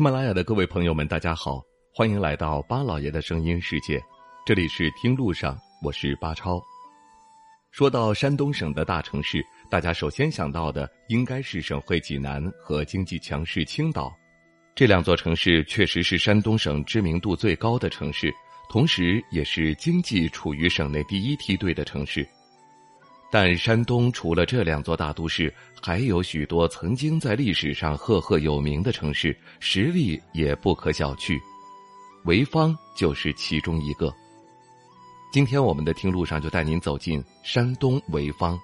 喜马拉雅的各位朋友们，大家好，欢迎来到巴老爷的声音世界，这里是听路上，我是巴超。说到山东省的大城市，大家首先想到的应该是省会济南和经济强势青岛，这两座城市确实是山东省知名度最高的城市，同时也是经济处于省内第一梯队的城市。但山东除了这两座大都市，还有许多曾经在历史上赫赫有名的城市，实力也不可小觑。潍坊就是其中一个。今天我们的听路上就带您走进山东潍坊。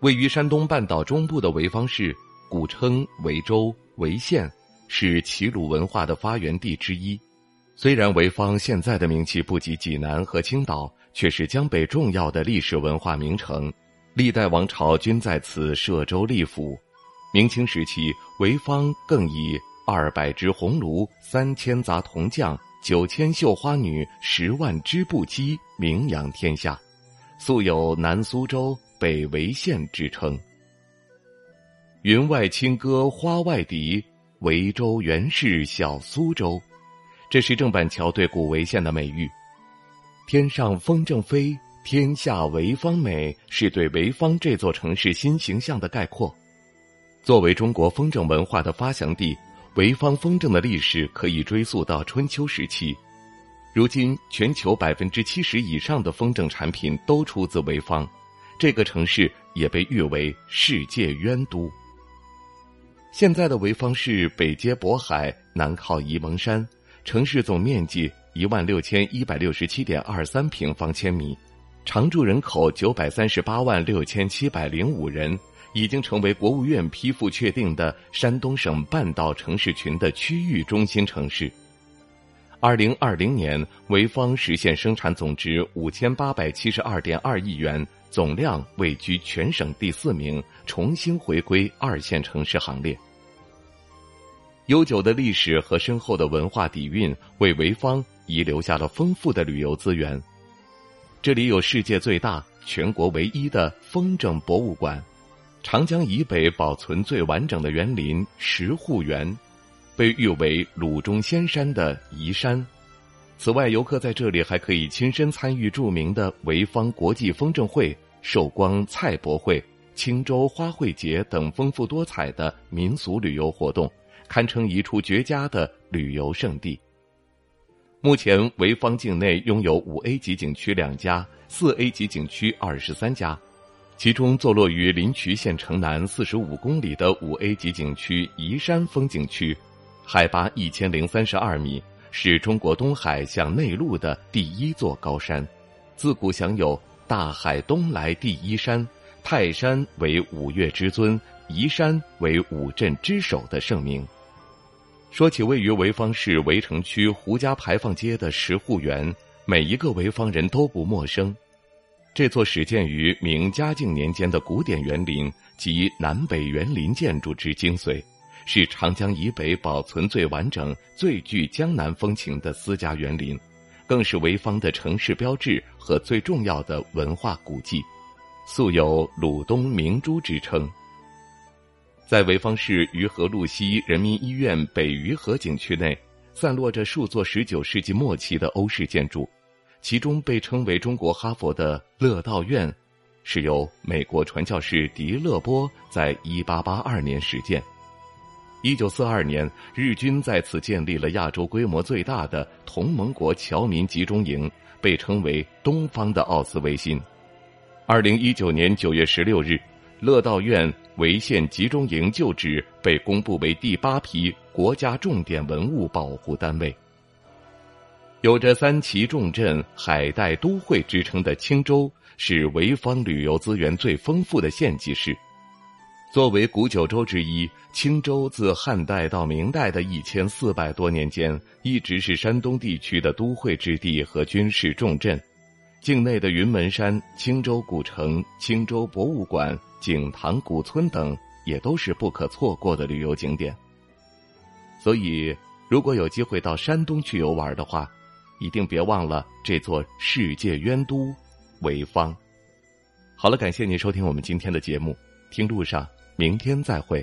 位于山东半岛中部的潍坊市，古称潍州、潍县，是齐鲁文化的发源地之一。虽然潍坊现在的名气不及济南和青岛。却是江北重要的历史文化名城，历代王朝均在此设州立府。明清时期，潍坊更以二百只红炉、三千杂铜匠、九千绣花女、十万织布机名扬天下，素有“南苏州”“北潍县”之称。云外清歌花外笛，潍州原是小苏州，这是郑板桥对古潍县的美誉。天上风筝飞，天下潍坊美，是对潍坊这座城市新形象的概括。作为中国风筝文化的发祥地，潍坊风筝的历史可以追溯到春秋时期。如今，全球百分之七十以上的风筝产品都出自潍坊，这个城市也被誉为世界鸢都。现在的潍坊市北接渤海，南靠沂蒙山，城市总面积。一万六千一百六十七点二三平方千米，常住人口九百三十八万六千七百零五人，已经成为国务院批复确定的山东省半岛城市群的区域中心城市。二零二零年，潍坊实现生产总值五千八百七十二点二亿元，总量位居全省第四名，重新回归二线城市行列。悠久的历史和深厚的文化底蕴，为潍坊。遗留下了丰富的旅游资源，这里有世界最大、全国唯一的风筝博物馆，长江以北保存最完整的园林石户园，被誉为“鲁中仙山”的宜山。此外，游客在这里还可以亲身参与著名的潍坊国际风筝会、寿光菜博会、青州花卉节等丰富多彩的民俗旅游活动，堪称一处绝佳的旅游胜地。目前，潍坊境内拥有五 A 级景区两家，四 A 级景区二十三家。其中，坐落于临朐县城南四十五公里的五 A 级景区宜山风景区，海拔一千零三十二米，是中国东海向内陆的第一座高山，自古享有“大海东来第一山，泰山为五岳之尊，宜山为五镇之首”的盛名。说起位于潍坊市潍城区胡家牌坊街的石户园，每一个潍坊人都不陌生。这座始建于明嘉靖年间的古典园林及南北园林建筑之精髓，是长江以北保存最完整、最具江南风情的私家园林，更是潍坊的城市标志和最重要的文化古迹，素有“鲁东明珠”之称。在潍坊市于河路西人民医院北于河景区内，散落着数座十九世纪末期的欧式建筑，其中被称为中国哈佛的乐道院，是由美国传教士迪勒波在一八八二年始建。一九四二年，日军在此建立了亚洲规模最大的同盟国侨民集中营，被称为东方的奥斯维辛。二零一九年九月十六日。乐道院潍县集中营旧址被公布为第八批国家重点文物保护单位。有着“三旗重镇、海带都会”之称的青州，是潍坊旅游资源最丰富的县级市。作为古九州之一，青州自汉代到明代的一千四百多年间，一直是山东地区的都会之地和军事重镇。境内的云门山、青州古城、青州博物馆。景塘古村等也都是不可错过的旅游景点。所以，如果有机会到山东去游玩的话，一定别忘了这座世界渊都潍坊。好了，感谢您收听我们今天的节目，听路上，明天再会。